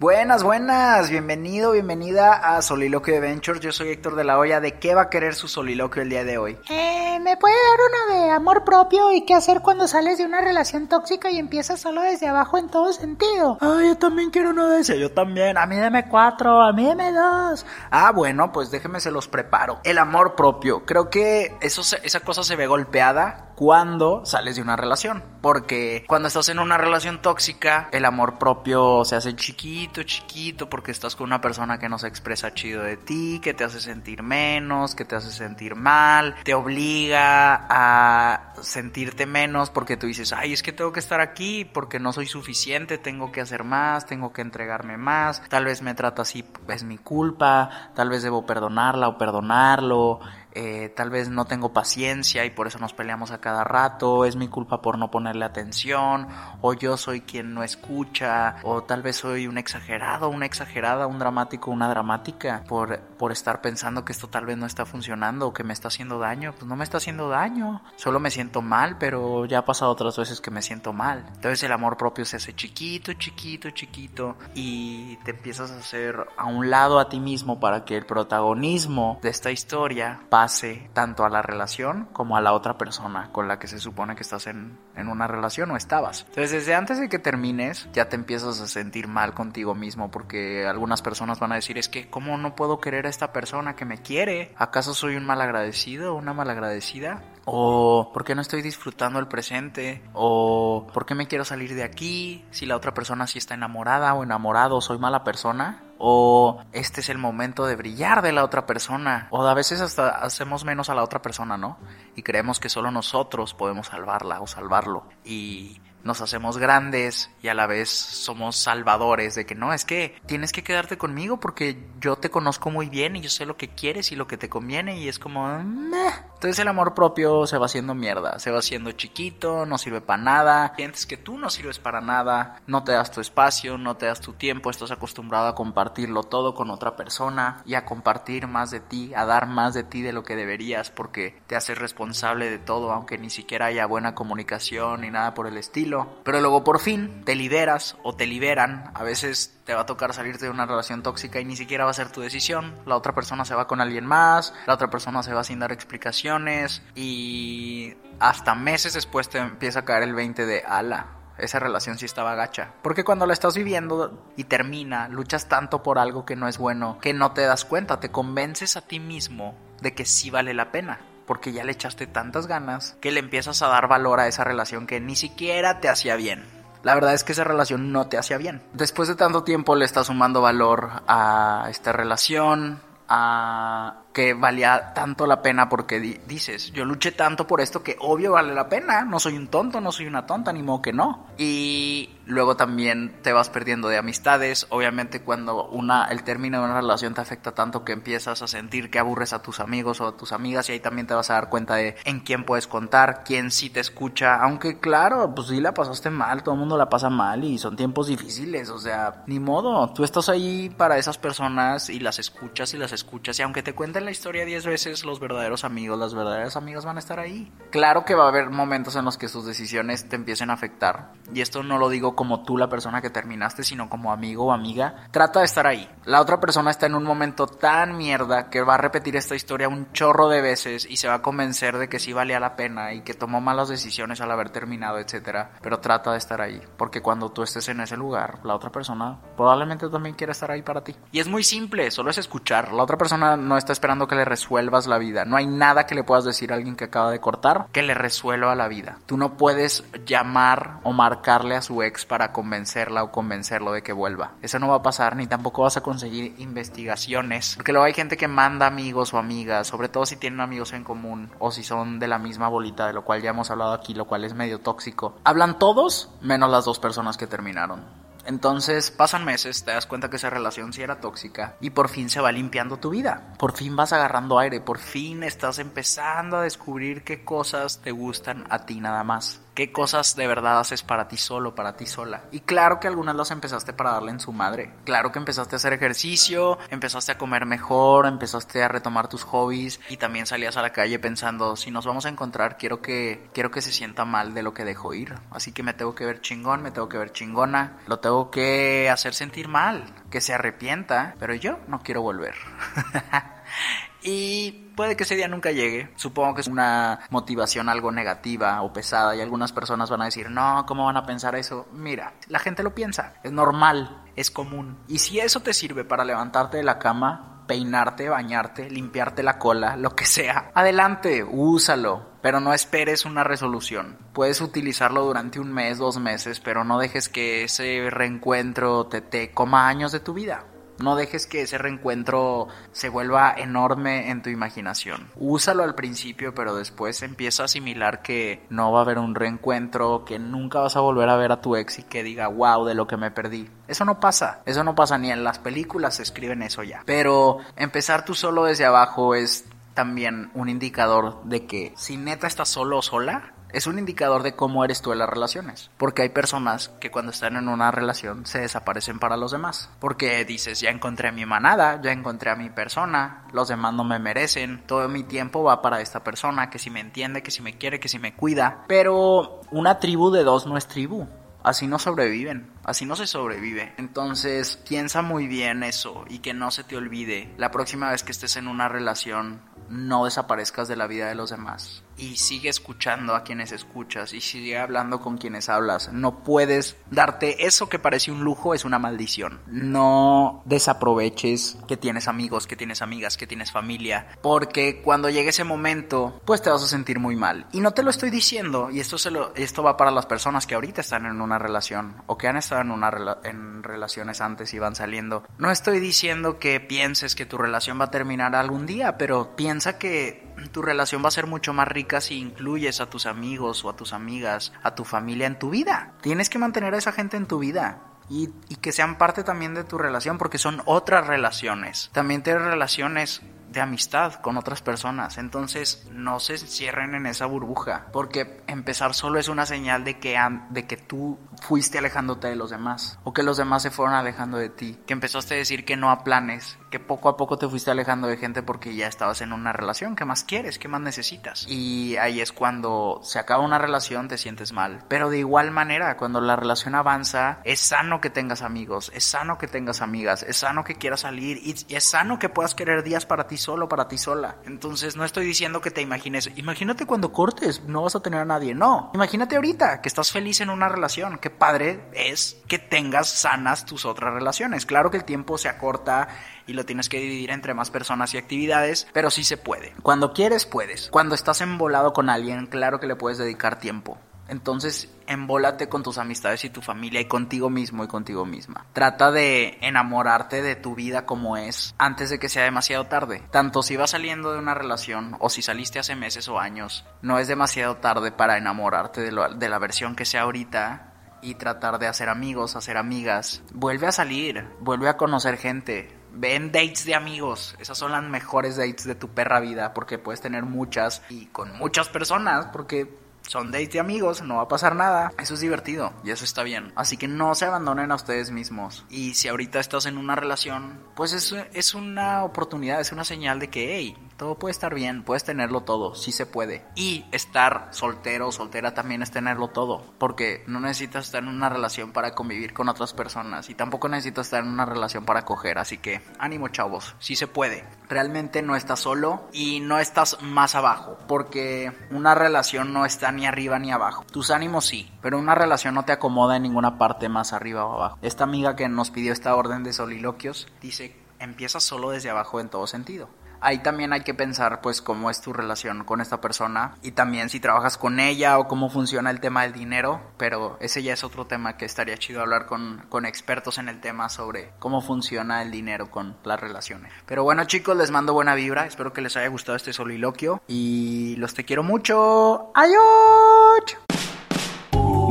Buenas, buenas, bienvenido, bienvenida a Soliloquio de Ventures. Yo soy Héctor de la Hoya. ¿De qué va a querer su soliloquio el día de hoy? Eh, ¿Me puede dar una de amor propio y qué hacer cuando sales de una relación tóxica y empiezas solo desde abajo en todo sentido? Ah, yo también quiero uno de ese. Yo también. A mí deme cuatro, a mí deme dos. Ah, bueno, pues déjeme se los preparo. El amor propio. Creo que eso esa cosa se ve golpeada cuando sales de una relación. Porque cuando estás en una relación tóxica, el amor propio se hace chiquito, chiquito, porque estás con una persona que no se expresa chido de ti, que te hace sentir menos, que te hace sentir mal, te obliga a sentirte menos porque tú dices, ay, es que tengo que estar aquí porque no soy suficiente, tengo que hacer más, tengo que entregarme más, tal vez me trata así, es mi culpa, tal vez debo perdonarla o perdonarlo, eh, tal vez no tengo paciencia y por eso nos peleamos a cada rato, es mi culpa por no ponerle atención, o yo soy quien no escucha, o tal vez soy un exagerado, una exagerada, un dramático, una dramática, por, por estar pensando que esto tal vez no está funcionando o que me está haciendo daño, pues no me está haciendo daño, solo me siento mal, pero ya ha pasado otras veces que me siento mal. Entonces el amor propio se hace chiquito, chiquito, chiquito y te empiezas a hacer a un lado a ti mismo para que el protagonismo de esta historia pase tanto a la relación como a la otra persona con la que se supone que estás en, en una relación o estabas. Entonces desde antes de que termines ya te empiezas a sentir mal contigo mismo porque algunas personas van a decir es que ¿cómo no puedo querer a esta persona que me quiere? ¿Acaso soy un mal agradecido o una malagradecida? ¿O por qué no estoy disfrutando el presente? ¿O por qué me quiero salir de aquí? Si la otra persona sí está enamorada o enamorado, soy mala persona o este es el momento de brillar de la otra persona, o a veces hasta hacemos menos a la otra persona, ¿no? Y creemos que solo nosotros podemos salvarla o salvarlo. Y nos hacemos grandes y a la vez somos salvadores de que no, es que tienes que quedarte conmigo porque yo te conozco muy bien y yo sé lo que quieres y lo que te conviene y es como... Entonces el amor propio se va haciendo mierda, se va haciendo chiquito, no sirve para nada, sientes que tú no sirves para nada, no te das tu espacio, no te das tu tiempo, estás acostumbrado a compartirlo todo con otra persona y a compartir más de ti, a dar más de ti de lo que deberías porque te haces responsable de todo aunque ni siquiera haya buena comunicación ni nada por el estilo pero luego por fin te liberas o te liberan. A veces te va a tocar salirte de una relación tóxica y ni siquiera va a ser tu decisión. La otra persona se va con alguien más, la otra persona se va sin dar explicaciones y hasta meses después te empieza a caer el 20 de ala. Esa relación sí estaba gacha. Porque cuando la estás viviendo y termina, luchas tanto por algo que no es bueno, que no te das cuenta, te convences a ti mismo de que sí vale la pena porque ya le echaste tantas ganas que le empiezas a dar valor a esa relación que ni siquiera te hacía bien. La verdad es que esa relación no te hacía bien. Después de tanto tiempo le estás sumando valor a esta relación, a que valía tanto la pena porque dices, yo luché tanto por esto que obvio vale la pena, no soy un tonto, no soy una tonta, ni modo que no. Y luego también te vas perdiendo de amistades, obviamente cuando una el término de una relación te afecta tanto que empiezas a sentir que aburres a tus amigos o a tus amigas y ahí también te vas a dar cuenta de en quién puedes contar, quién sí te escucha, aunque claro, pues sí la pasaste mal, todo el mundo la pasa mal y son tiempos difíciles, o sea, ni modo, tú estás ahí para esas personas y las escuchas y las escuchas y aunque te cuenten la historia diez veces, los verdaderos amigos, las verdaderas amigas van a estar ahí. Claro que va a haber momentos en los que sus decisiones te empiecen a afectar. Y esto no lo digo como tú, la persona que terminaste, sino como amigo o amiga. Trata de estar ahí. La otra persona está en un momento tan mierda que va a repetir esta historia un chorro de veces y se va a convencer de que sí valía la pena y que tomó malas decisiones al haber terminado, etcétera. Pero trata de estar ahí. Porque cuando tú estés en ese lugar, la otra persona probablemente también quiera estar ahí para ti. Y es muy simple, solo es escuchar. La otra persona no está esperando que le resuelvas la vida. No hay nada que le puedas decir a alguien que acaba de cortar que le resuelva la vida. Tú no puedes llamar o marcarle a su ex para convencerla o convencerlo de que vuelva. Eso no va a pasar, ni tampoco vas a conseguir investigaciones. Porque luego hay gente que manda amigos o amigas, sobre todo si tienen amigos en común o si son de la misma bolita, de lo cual ya hemos hablado aquí, lo cual es medio tóxico. Hablan todos menos las dos personas que terminaron. Entonces pasan meses, te das cuenta que esa relación sí era tóxica y por fin se va limpiando tu vida. Por fin vas agarrando aire, por fin estás empezando a descubrir qué cosas te gustan a ti nada más qué cosas de verdad haces para ti solo, para ti sola. Y claro que algunas las empezaste para darle en su madre. Claro que empezaste a hacer ejercicio, empezaste a comer mejor, empezaste a retomar tus hobbies y también salías a la calle pensando, si nos vamos a encontrar, quiero que quiero que se sienta mal de lo que dejó ir. Así que me tengo que ver chingón, me tengo que ver chingona, lo tengo que hacer sentir mal, que se arrepienta, pero yo no quiero volver. Y puede que ese día nunca llegue. Supongo que es una motivación algo negativa o pesada y algunas personas van a decir, no, ¿cómo van a pensar eso? Mira, la gente lo piensa, es normal, es común. Y si eso te sirve para levantarte de la cama, peinarte, bañarte, limpiarte la cola, lo que sea, adelante, úsalo. Pero no esperes una resolución. Puedes utilizarlo durante un mes, dos meses, pero no dejes que ese reencuentro te, te coma años de tu vida. No dejes que ese reencuentro se vuelva enorme en tu imaginación. Úsalo al principio, pero después empieza a asimilar que no va a haber un reencuentro, que nunca vas a volver a ver a tu ex y que diga, wow, de lo que me perdí. Eso no pasa. Eso no pasa ni en las películas se escriben eso ya. Pero empezar tú solo desde abajo es también un indicador de que si neta estás solo o sola, es un indicador de cómo eres tú en las relaciones. Porque hay personas que cuando están en una relación se desaparecen para los demás. Porque dices, ya encontré a mi manada, ya encontré a mi persona, los demás no me merecen, todo mi tiempo va para esta persona, que si me entiende, que si me quiere, que si me cuida. Pero una tribu de dos no es tribu. Así no sobreviven, así no se sobrevive. Entonces piensa muy bien eso y que no se te olvide la próxima vez que estés en una relación no desaparezcas de la vida de los demás. Y sigue escuchando a quienes escuchas y sigue hablando con quienes hablas. No puedes darte eso que parece un lujo, es una maldición. No desaproveches que tienes amigos, que tienes amigas, que tienes familia, porque cuando llegue ese momento, pues te vas a sentir muy mal. Y no te lo estoy diciendo, y esto, se lo, esto va para las personas que ahorita están en una relación o que han estado en, una en relaciones antes y van saliendo. No estoy diciendo que pienses que tu relación va a terminar algún día, pero piensa que tu relación va a ser mucho más rica si incluyes a tus amigos o a tus amigas, a tu familia en tu vida. Tienes que mantener a esa gente en tu vida. Y, y que sean parte también de tu relación porque son otras relaciones. También tienes relaciones de amistad con otras personas. Entonces no se cierren en esa burbuja, porque empezar solo es una señal de que, de que tú fuiste alejándote de los demás, o que los demás se fueron alejando de ti, que empezaste a decir que no a planes, que poco a poco te fuiste alejando de gente porque ya estabas en una relación. ¿Qué más quieres? ¿Qué más necesitas? Y ahí es cuando se acaba una relación, te sientes mal. Pero de igual manera, cuando la relación avanza, es sano que tengas amigos, es sano que tengas amigas, es sano que quieras salir y es sano que puedas querer días para ti solo, para ti sola. Entonces no estoy diciendo que te imagines, imagínate cuando cortes, no vas a tener a nadie. No, imagínate ahorita que estás feliz en una relación. Qué padre es que tengas sanas tus otras relaciones. Claro que el tiempo se acorta y lo tienes que dividir entre más personas y actividades, pero sí se puede. Cuando quieres, puedes. Cuando estás embolado con alguien, claro que le puedes dedicar tiempo. Entonces, embólate con tus amistades y tu familia y contigo mismo y contigo misma. Trata de enamorarte de tu vida como es antes de que sea demasiado tarde. Tanto si vas saliendo de una relación o si saliste hace meses o años, no es demasiado tarde para enamorarte de, de la versión que sea ahorita y tratar de hacer amigos, hacer amigas. Vuelve a salir, vuelve a conocer gente, Ven dates de amigos. Esas son las mejores dates de tu perra vida porque puedes tener muchas y con muchas personas porque son dates de amigos, no va a pasar nada. Eso es divertido y eso está bien. Así que no se abandonen a ustedes mismos. Y si ahorita estás en una relación, pues es, es una oportunidad, es una señal de que, hey, todo puede estar bien, puedes tenerlo todo, sí se puede. Y estar soltero o soltera también es tenerlo todo, porque no necesitas estar en una relación para convivir con otras personas y tampoco necesitas estar en una relación para coger, así que ánimo chavos, sí se puede. Realmente no estás solo y no estás más abajo, porque una relación no está ni arriba ni abajo. Tus ánimos sí, pero una relación no te acomoda en ninguna parte más arriba o abajo. Esta amiga que nos pidió esta orden de soliloquios dice, empieza solo desde abajo en todo sentido ahí también hay que pensar pues cómo es tu relación con esta persona y también si trabajas con ella o cómo funciona el tema del dinero, pero ese ya es otro tema que estaría chido hablar con, con expertos en el tema sobre cómo funciona el dinero con las relaciones. Pero bueno chicos, les mando buena vibra, espero que les haya gustado este soliloquio y los te quiero mucho. ¡Adiós!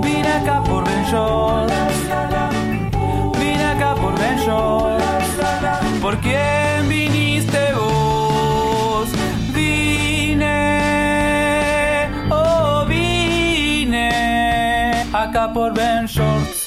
Vine acá por. Vine acá por. ¿Por vine acá